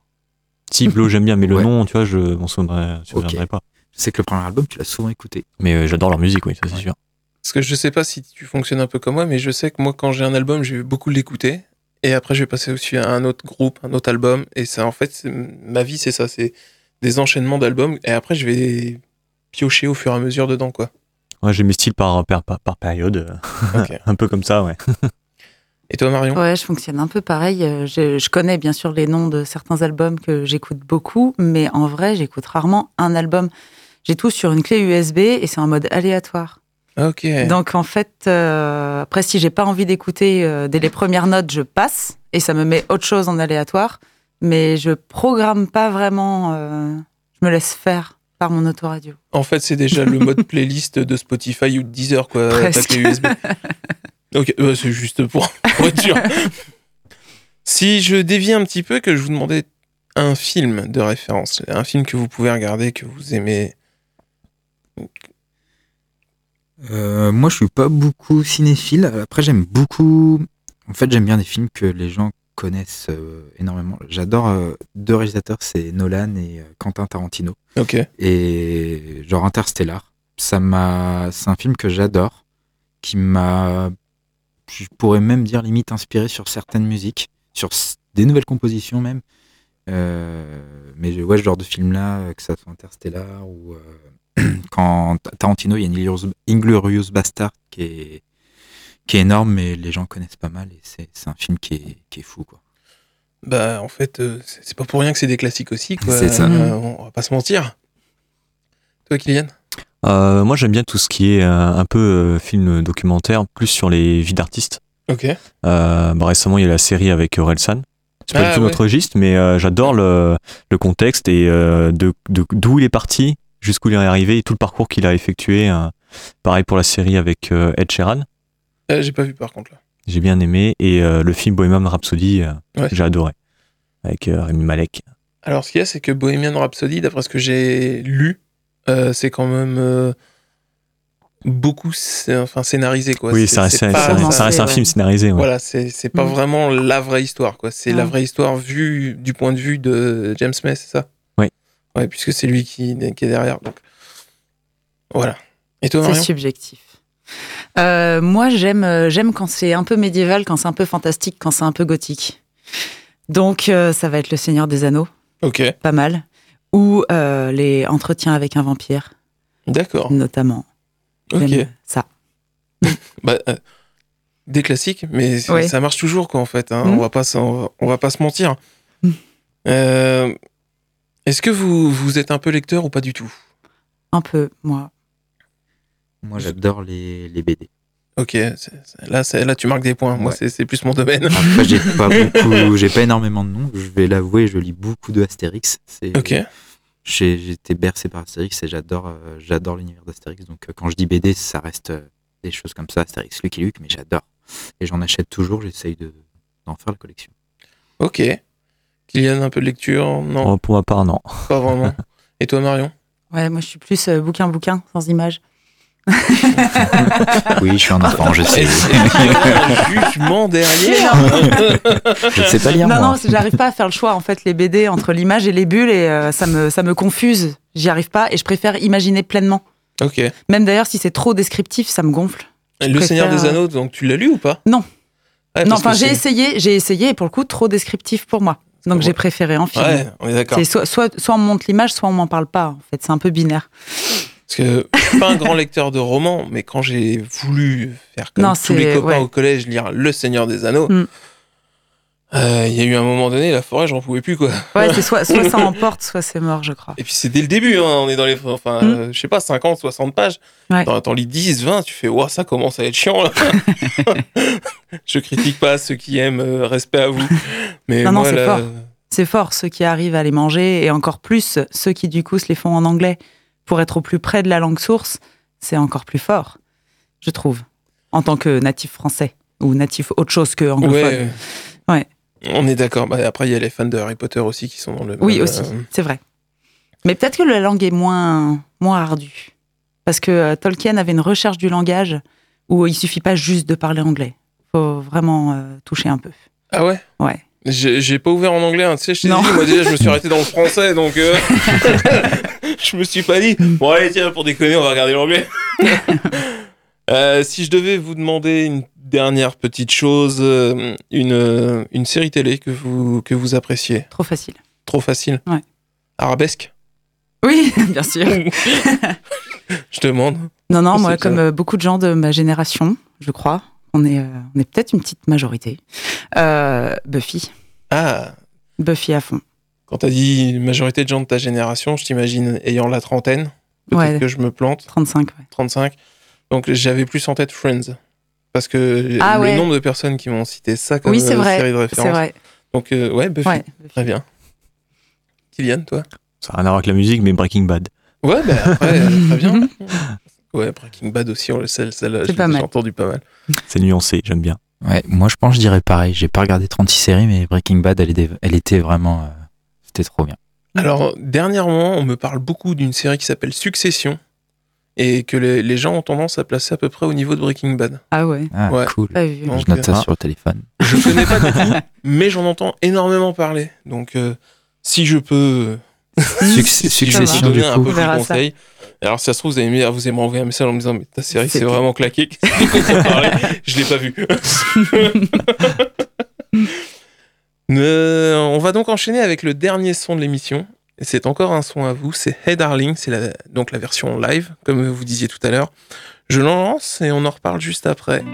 Si, Blow, j'aime bien, mais le Ouais. nom, tu vois, je m'en souviendrai, souviendrai Ok. pas. Je sais que le premier album, tu l'as souvent écouté. Mais euh, j'adore leur musique, oui, ça c'est Ouais. sûr. Parce que je sais pas si tu fonctionnes un peu comme moi, mais je sais que moi, quand j'ai un album, je vais beaucoup l'écouter. Et après, je vais passer aussi à un autre groupe, un autre album. Et ça, en fait, c'est- ma vie, c'est ça. C'est des enchaînements d'albums. Et après, je vais piocher au fur et à mesure dedans, quoi. Ouais, j'ai mes styles par, par, par, par période. euh, un peu comme ça, ouais. Et toi, Marion? Ouais, je fonctionne un peu pareil. Euh, Je, je connais bien sûr les noms de certains albums que j'écoute beaucoup, mais en vrai, j'écoute rarement un album. J'ai tout sur une clé USB et c'est en mode aléatoire. Donc en fait, euh, après, si j'ai pas envie d'écouter euh, dès les premières notes, je passe et ça me met autre chose en aléatoire. Mais je programme pas vraiment. euh, je me laisse faire par mon autoradio. En fait, c'est déjà le mode playlist de Spotify ou de Deezer, quoi, Presque. USB. Ok, bah, c'est juste pour, pour être sûr. si je dévie un petit peu, que je vous demandais un film de référence, un film que vous pouvez regarder, que vous aimez. Euh, moi, je suis pas beaucoup cinéphile. Après, j'aime beaucoup. En fait, j'aime bien des films que les gens connaissent euh, énormément. J'adore euh, deux réalisateurs, c'est Nolan et Quentin Tarantino. Ok. Et genre Interstellar, ça m'a, c'est un film que j'adore, qui m'a, je pourrais même dire limite inspiré sur certaines musiques, sur des nouvelles compositions même. Mais je- ouais, ce genre de film-là, euh, que ça soit Interstellar ou quand Ta- Tarantino, il y a Inglorious, Inglorious Bastard qui est qui est énorme, mais les gens connaissent pas mal et c'est un film qui est, qui est fou quoi. Bah, en fait, euh, c'est pas pour rien que c'est des classiques aussi, quoi. C'est ça. Euh, on va pas se mentir. Toi, Kylian? Euh, moi, j'aime bien tout ce qui est euh, un peu euh, film documentaire, plus sur les vies d'artistes. Ok. Euh, bah, récemment, il y a la série avec Orelsan. C'est pas Ah, du tout ouais. notre registre, mais euh, j'adore le, le contexte et euh, de de- d'où il est parti, jusqu'où il est arrivé et tout le parcours qu'il a effectué. euh. pareil pour la série avec euh, Ed Sheeran, Euh, J'ai pas vu par contre là. j'ai bien aimé. Et euh, le film Bohemian Rhapsody, euh, Ouais. j'ai adoré. Avec euh, Rémi Malek. Alors, ce qu'il y a, c'est que Bohemian Rhapsody, d'après ce que j'ai lu, euh, c'est quand même euh, beaucoup enfin, scénarisé, quoi. oui, C'est- ça reste, un film scénarisé. ouais. Voilà, c'est pas Mm. vraiment la vraie histoire, quoi. C'est la Ouais. vraie histoire vue du point de vue de James May, c'est ça? Ouais, puisque c'est lui qui, qui est derrière. Donc, voilà. Et toi, C'est subjectif. Euh, moi, j'aime euh, j'aime quand c'est un peu médiéval, quand c'est un peu fantastique, quand c'est un peu gothique. Donc, euh, ça va être Le Seigneur des Anneaux, Ok, pas mal. Ou euh, les Entretiens avec un vampire, d'accord. notamment. Ok. Ça. Bah, des classiques, mais ça marche toujours, quoi, en fait. hein. Mm. On, va pas, on, va, on va pas se mentir. Mm. Est-ce que vous, vous êtes un peu lecteur ou pas du tout? Un peu, moi. Moi, j'adore les, les BD. Ok, c'est- c'est- là, c'est- là, tu marques des points. Moi, Ouais. c'est c'est plus mon domaine. Après, j'ai pas beaucoup, j'ai pas énormément de noms. Je vais l'avouer, je lis beaucoup de Astérix. C'est- Ok. J'ai j'ai été bercé par Astérix et j'adore, euh, j'adore l'univers d'Astérix. Donc, euh, quand je dis BD, ça reste euh, des choses comme ça, Astérix, Lucky Luke, mais j'adore. Et j'en achète toujours. J'essaye de d'en faire la collection. Ok. Kylian, un peu de lecture Non, Oh, pour ma part, non. pas vraiment. Et toi, Marion Ouais, moi, je suis plus euh, bouquin-bouquin, sans image. Oui, je suis un enfant, je sais. Est-ce qu'il y a un jugement derrière Je sais pas lire non, moi. non, j'arrive pas à faire le choix, en fait, les BD entre l'image et les bulles, et euh, ça, me, ça me confuse. J'y arrive pas, et je préfère imaginer pleinement. Ok. Même d'ailleurs, si c'est trop descriptif, ça me gonfle. Je Le Seigneur des euh, Anneaux, donc tu l'as lu ou pas? Non. Ouais, non, enfin, j'ai essayé, j'ai essayé, et pour le coup, trop descriptif pour moi. Donc, j'ai préféré en film. Ouais, on est d'accord. Soit, soit, soit on me montre l'image, soit on m'en parle pas. En fait, c'est un peu binaire. Parce que je suis pas un grand lecteur de romans, mais quand j'ai voulu faire comme Non, tous les copains ouais. au collège, lire Le Seigneur des Anneaux, Mm. euh, il y a eu un moment donné, la forêt, j'en pouvais plus, quoi. Ouais, c'est soit, soit ça emporte, soit c'est mort, je crois. Et puis c'est dès le début, hein, on est dans les, enfin, Mm. euh, je sais pas, 50, 60 pages. Ouais. T'en, lis 10, 20, tu fais, ouah, ça commence à être chiant, là. je critique pas ceux qui aiment, euh, respect à vous. Mais Non, non, moi, c'est là, fort. C'est fort ceux qui arrivent à les manger, et encore plus ceux qui, du coup, se les font en anglais pour être au plus près de la langue source. C'est encore plus fort, je trouve, en tant que natif français ou natif autre chose que anglophone. ouais. Ouais. On est d'accord. Bah, après, il y a les fans de Harry Potter aussi qui sont dans le. Oui, même, aussi, euh, c'est vrai. Mais peut-être que la langue est moins, moins ardue. Parce que euh, Tolkien avait une recherche du langage où il suffit pas juste de parler anglais. Faut vraiment euh, toucher un peu. Ah ouais? Ouais. J'ai pas ouvert en anglais, hein. tu sais, je t'ai dit, Non. moi déjà je me suis arrêté dans le français, donc euh, je me suis pas dit, bon allez tiens, pour déconner, on va regarder l'anglais. Euh, si je devais vous demander une dernière petite chose, une, une série télé que vous, que vous appréciez, Trop facile. trop facile. Ouais. Arabesque Oui, bien sûr. Je demande. Non, non, moi, comme beaucoup de gens de ma génération, je crois, on est, euh, on est peut-être une petite majorité. Euh, Buffy. Ah, Buffy à fond. quand t'as dit majorité de gens de ta génération, je t'imagine ayant la trentaine. Peut-être Ouais. que je me plante. 35, ouais. 35. Donc j'avais plus en tête Friends. Parce que Ah le ouais. nombre de personnes qui m'ont cité ça comme Oui, c'est euh, vrai, série de C'est référence. vrai. Donc euh, ouais, Buffy. Ouais. Très bien. Kylian, toi? Ça n'a rien à voir avec la musique, mais Breaking Bad. Ouais, bah après, très bien. Ouais, Breaking Bad aussi, on le sait, celle-là, mal. entendu pas mal. C'est nuancé, j'aime bien. Ouais, moi je pense que je dirais pareil. J'ai pas regardé 36 séries, mais Breaking Bad, elle était, elle était vraiment. euh, C'était trop bien. Alors, dernièrement, on me parle beaucoup d'une série qui s'appelle Succession et que les, les gens ont tendance à placer à peu près au niveau de Breaking Bad. Ah ouais, Ah, Ouais. cool. Je note ça Ah. sur le téléphone. Je connais pas du tout, mais j'en entends énormément parler. Donc, euh, si je peux Suc- si je peux Succession, donner du un coup. peu de. Alors, si ça se trouve, vous me- vous allez m'envoyer un message en me disant, mais ta série, c'est vraiment claqué. Je l'ai pas vu. Euh, on va donc enchaîner avec le dernier son de l'émission. C'est encore un son à vous. C'est Hey Darling. C'est donc la version live, comme vous disiez tout à l'heure. Je l'en lance et on en reparle juste après.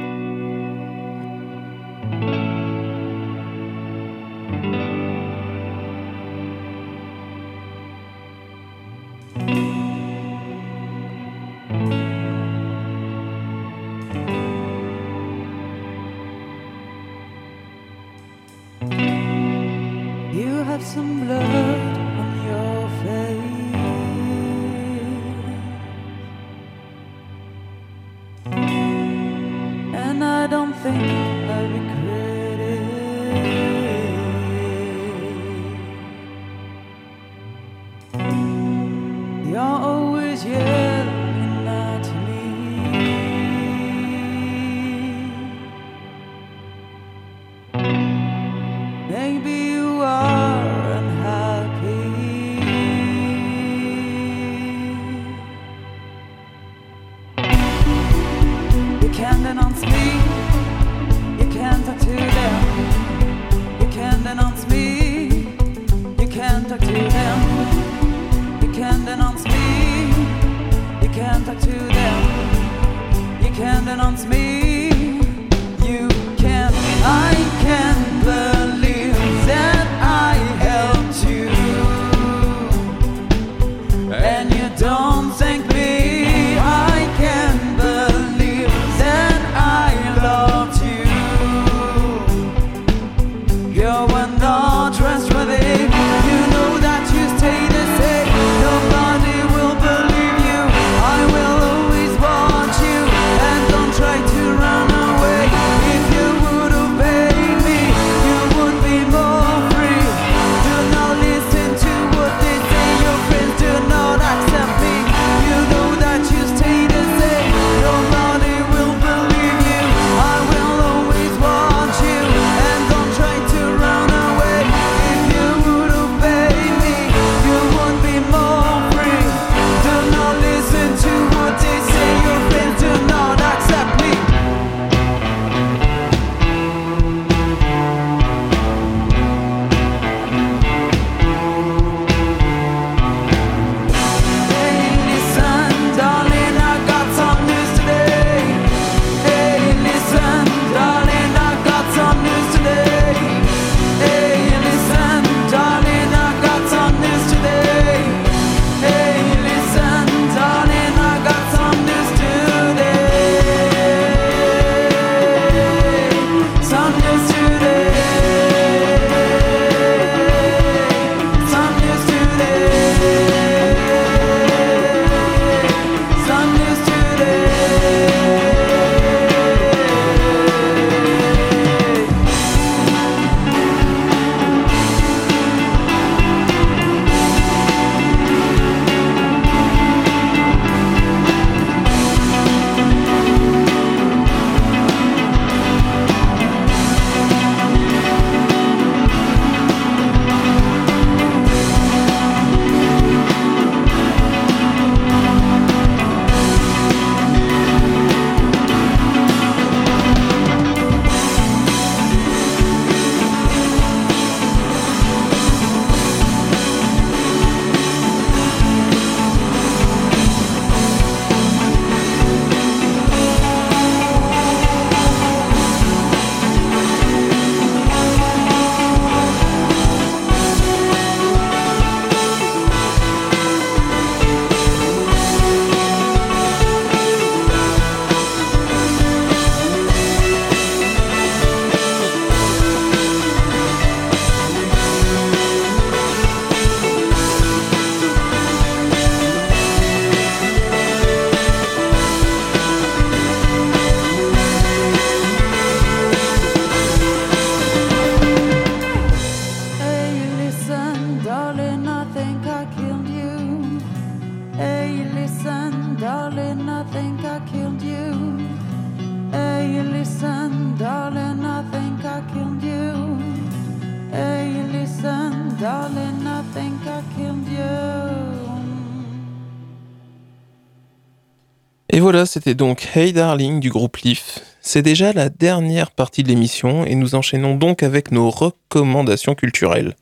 C'était donc Hey Darling du groupe Leaf. C'est déjà la dernière partie de l'émission et nous enchaînons donc avec nos recommandations culturelles.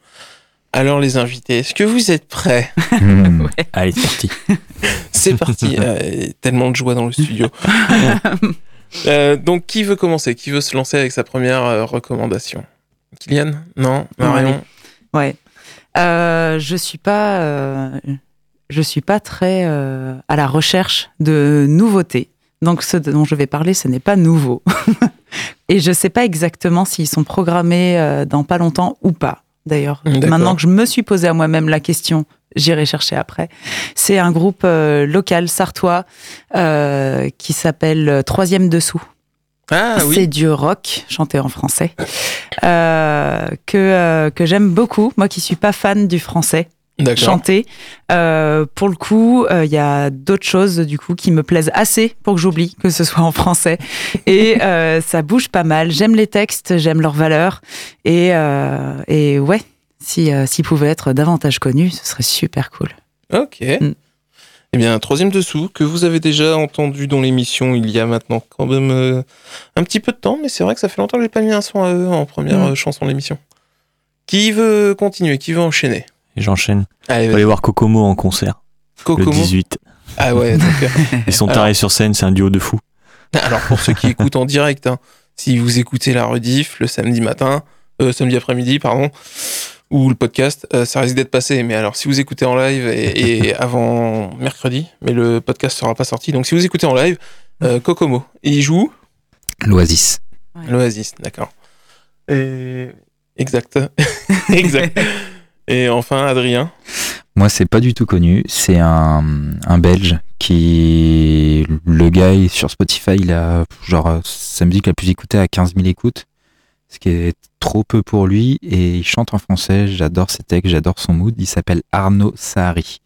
Alors les invités, est-ce que vous êtes prêts? Hmm. Allez, c'est parti. C'est parti. Euh, tellement de joie dans le studio. Euh, donc qui veut commencer? Qui veut se lancer avec sa première euh, recommandation? Kylian? Non? Marion? Ouais. Euh, je suis pas, euh, je suis pas très euh, à la recherche de nouveautés. Donc ce dont je vais parler, ce n'est pas nouveau. Et je sais pas exactement s'ils sont programmés euh, dans pas longtemps ou pas. D'ailleurs, maintenant que je me suis posé à moi-même la question, j'irai chercher après. C'est un groupe euh, local sartois qui s'appelle Troisième Dessous. Ah C'est oui. du rock chanté en français que que j'aime beaucoup. Moi qui suis pas fan du français Chanté, euh, pour le coup, euh, il y a d'autres choses du coup qui me plaisent assez pour que j'oublie que ce soit en français. Et euh, ça bouge pas mal. J'aime les textes, j'aime leurs valeurs. Et et ouais, si s'ils pouvaient être davantage connus, ce serait super cool. Ok. Mm. Eh bien, troisième dessous, que vous avez déjà entendu dans l'émission il y a maintenant quand même un petit peu de temps, mais c'est vrai que ça fait longtemps que j'ai pas mis un son à eux en première Mm. chanson de l'émission. Qui veut continuer? Qui veut enchaîner? Et j'enchaîne. Allez, aller voir Kokomo en concert. Kokomo. Le 18. Ah ouais, d'accord. Ils sont Alors- tarés sur scène, c'est un duo de fous. Alors pour ceux qui écoutent en direct, hein, si vous écoutez la rediff le samedi matin, euh, samedi après-midi, pardon, ou le podcast, euh, ça risque d'être passé. Mais alors si vous écoutez en live et, et avant mercredi, mais le podcast sera pas sorti, donc si vous écoutez en live, euh, Kokomo, il joue L'Oasis. l'Oasis, d'accord. Et... Exact, exact. Et enfin Adrien. Moi, c'est pas du tout connu. C'est un, Belge qui. Le gars, sur Spotify, il a. Genre, euh, sa musique la plus écoutée à 15 000 écoutes. Ce qui est trop peu pour lui. Et il chante en français. J'adore ses textes, j'adore son mood. Il s'appelle Arnaud Sahari.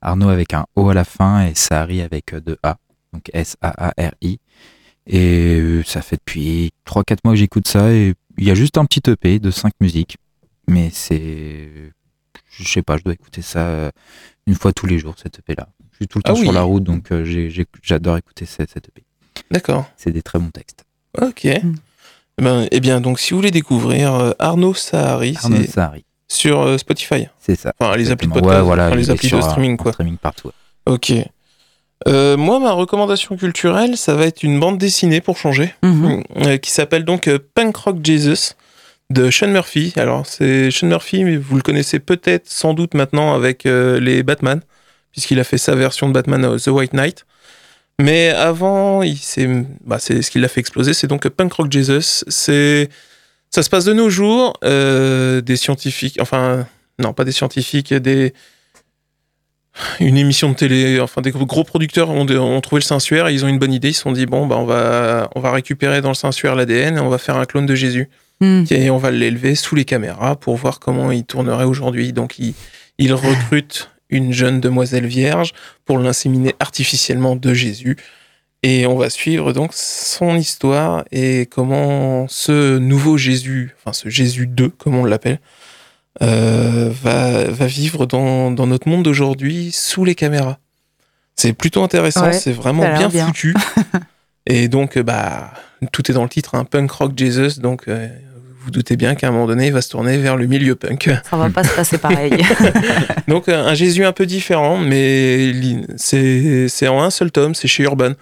Arnaud avec un O à la fin et Sahari avec euh, deux A. Donc S-A-A-R-I. Et euh, ça fait depuis 3-4 mois que j'écoute ça. Et il y a juste un petit EP de 5 musiques. Mais c'est je sais pas, je dois écouter ça euh, une fois tous les jours, cette EP-là. Je suis tout le Ah temps sur la route, donc euh, j'adore écouter cette, cette EP. D'accord. C'est des très bons textes. Ok. Eh Ben, eh bien, donc, si vous voulez découvrir euh, Arnaud Sahari, Arnaud Sahari, sur euh, Spotify. c'est ça. Enfin, les applis de podcast, Ouais, voilà, enfin, les applis sur, de streaming, quoi. streaming partout. ouais. Ok. Euh, moi, ma recommandation culturelle, ça va être une bande dessinée pour changer, Mhm. euh, qui s'appelle donc Punk Rock Jesus de Sean Murphy. Alors, c'est Sean Murphy, mais vous le connaissez peut-être sans doute maintenant avec euh, les Batman, puisqu'il a fait sa version de Batman euh, The White Knight. Mais avant, bah, c'est ce qui l'a fait exploser, c'est donc Punk Rock Jesus. Ça se passe de nos jours, euh, des scientifiques, enfin non pas des scientifiques, des une émission de télé, enfin des gros producteurs ont, trouvé le Saint-Suaire, et ils ont une bonne idée, ils se sont dit bon bah on va on va récupérer dans le Saint-Suaire l'ADN et on va faire un clone de Jésus Hmm. et on va l'élever sous les caméras pour voir comment il tournerait aujourd'hui. Donc il, il recrute une jeune demoiselle vierge pour l'inséminer artificiellement de Jésus et on va suivre donc son histoire et comment ce nouveau Jésus, enfin ce Jésus 2 comme on l'appelle, euh, va, va vivre dans, dans notre monde d'aujourd'hui sous les caméras. C'est plutôt intéressant, Ouais, c'est vraiment bien, bien. foutu. et donc, bah, tout est dans le titre, un punk rock Jesus. Donc, euh, vous doutez bien qu'à un moment donné, il va se tourner vers le milieu punk. Ça va pas se passer pareil. Donc, euh, un Jésus un peu différent, mais c'est en un seul tome, c'est chez Urban.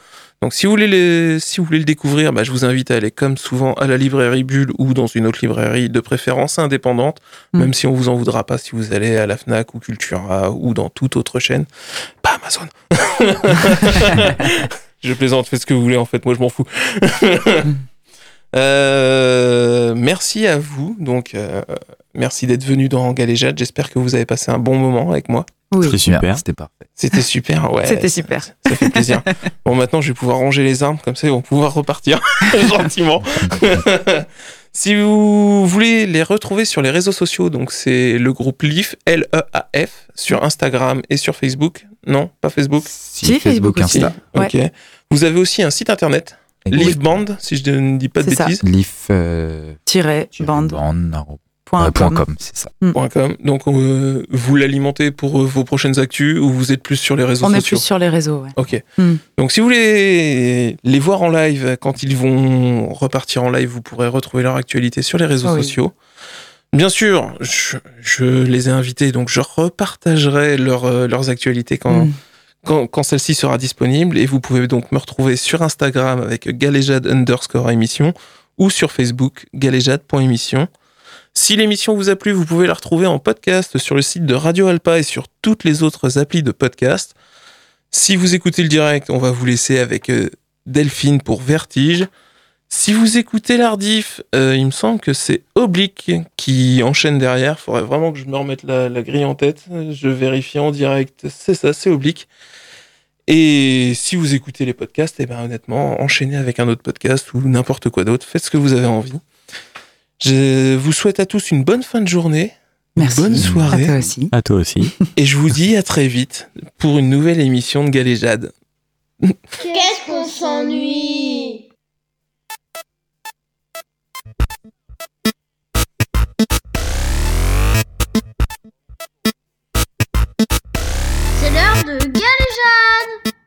Donc, si vous voulez, les, si vous voulez le découvrir, bah, je vous invite à aller, comme souvent, à la librairie Bulle ou dans une autre librairie de préférence indépendante, Mm. même si on vous en voudra pas si vous allez à la Fnac ou Cultura ou dans toute autre chaîne. Pas Amazon. je plaisante, faites ce que vous voulez, en fait, moi je m'en fous. Euh, merci à vous. Donc, euh, merci d'être venu dans Galéjade. J'espère que vous avez passé un bon moment avec moi. Oui. C'est super. C'était parfait. C'était super, ouais. C'était super. Ça, fait plaisir. bon, maintenant, je vais pouvoir ranger les armes, comme ça, ils vont pouvoir repartir gentiment. Si vous voulez les retrouver sur les réseaux sociaux, donc c'est le groupe LEAF, L-E-A-F, sur Instagram et sur Facebook. Non, pas Facebook. Si, Si, Facebook Facebook, aussi. Insta. Ouais. Ok. Vous avez aussi un site internet, Et Leaf Band, si je ne dis pas de ça. bêtises. Leaf euh, Tiret, band, arro- point euh, point com. com, c'est ça. .com. Donc euh, vous l'alimentez pour euh, vos prochaines actus ou vous êtes plus sur les réseaux On est sociaux plus sur les réseaux, ouais. Ok. Hmm. Donc si vous voulez les voir en live, quand ils vont repartir en live, vous pourrez retrouver leur actualité sur les réseaux oui. sociaux. Bien sûr, je, je les ai invités, donc je repartagerai leur, euh, leurs actualités quand, Mm. Quand, celle-ci sera disponible. Et vous pouvez donc me retrouver sur Instagram avec galéjade underscore émission ou sur Facebook galéjade.émission. Si l'émission vous a plu, vous pouvez la retrouver en podcast sur le site de Radio Alpa et sur toutes les autres applis de podcast. Si vous écoutez le direct, on va vous laisser avec euh, Delphine pour Vertige. Si vous écoutez l'Ardif, euh, il me semble que c'est Oblique qui enchaîne derrière. Faudrait vraiment que je me remette la, la grille en tête. Je vérifie en direct. C'est ça, c'est Oblique. Et si vous écoutez les podcasts, eh ben honnêtement, enchaînez avec un autre podcast ou n'importe quoi d'autre. Faites ce que vous avez envie. Je vous souhaite à tous une bonne fin de journée. Merci. Bonne À soirée. toi aussi. À toi aussi. Et je vous dis à très vite pour une nouvelle émission de Galéjade. Qu'est-ce qu'on s'ennuie? Bien les jeunes!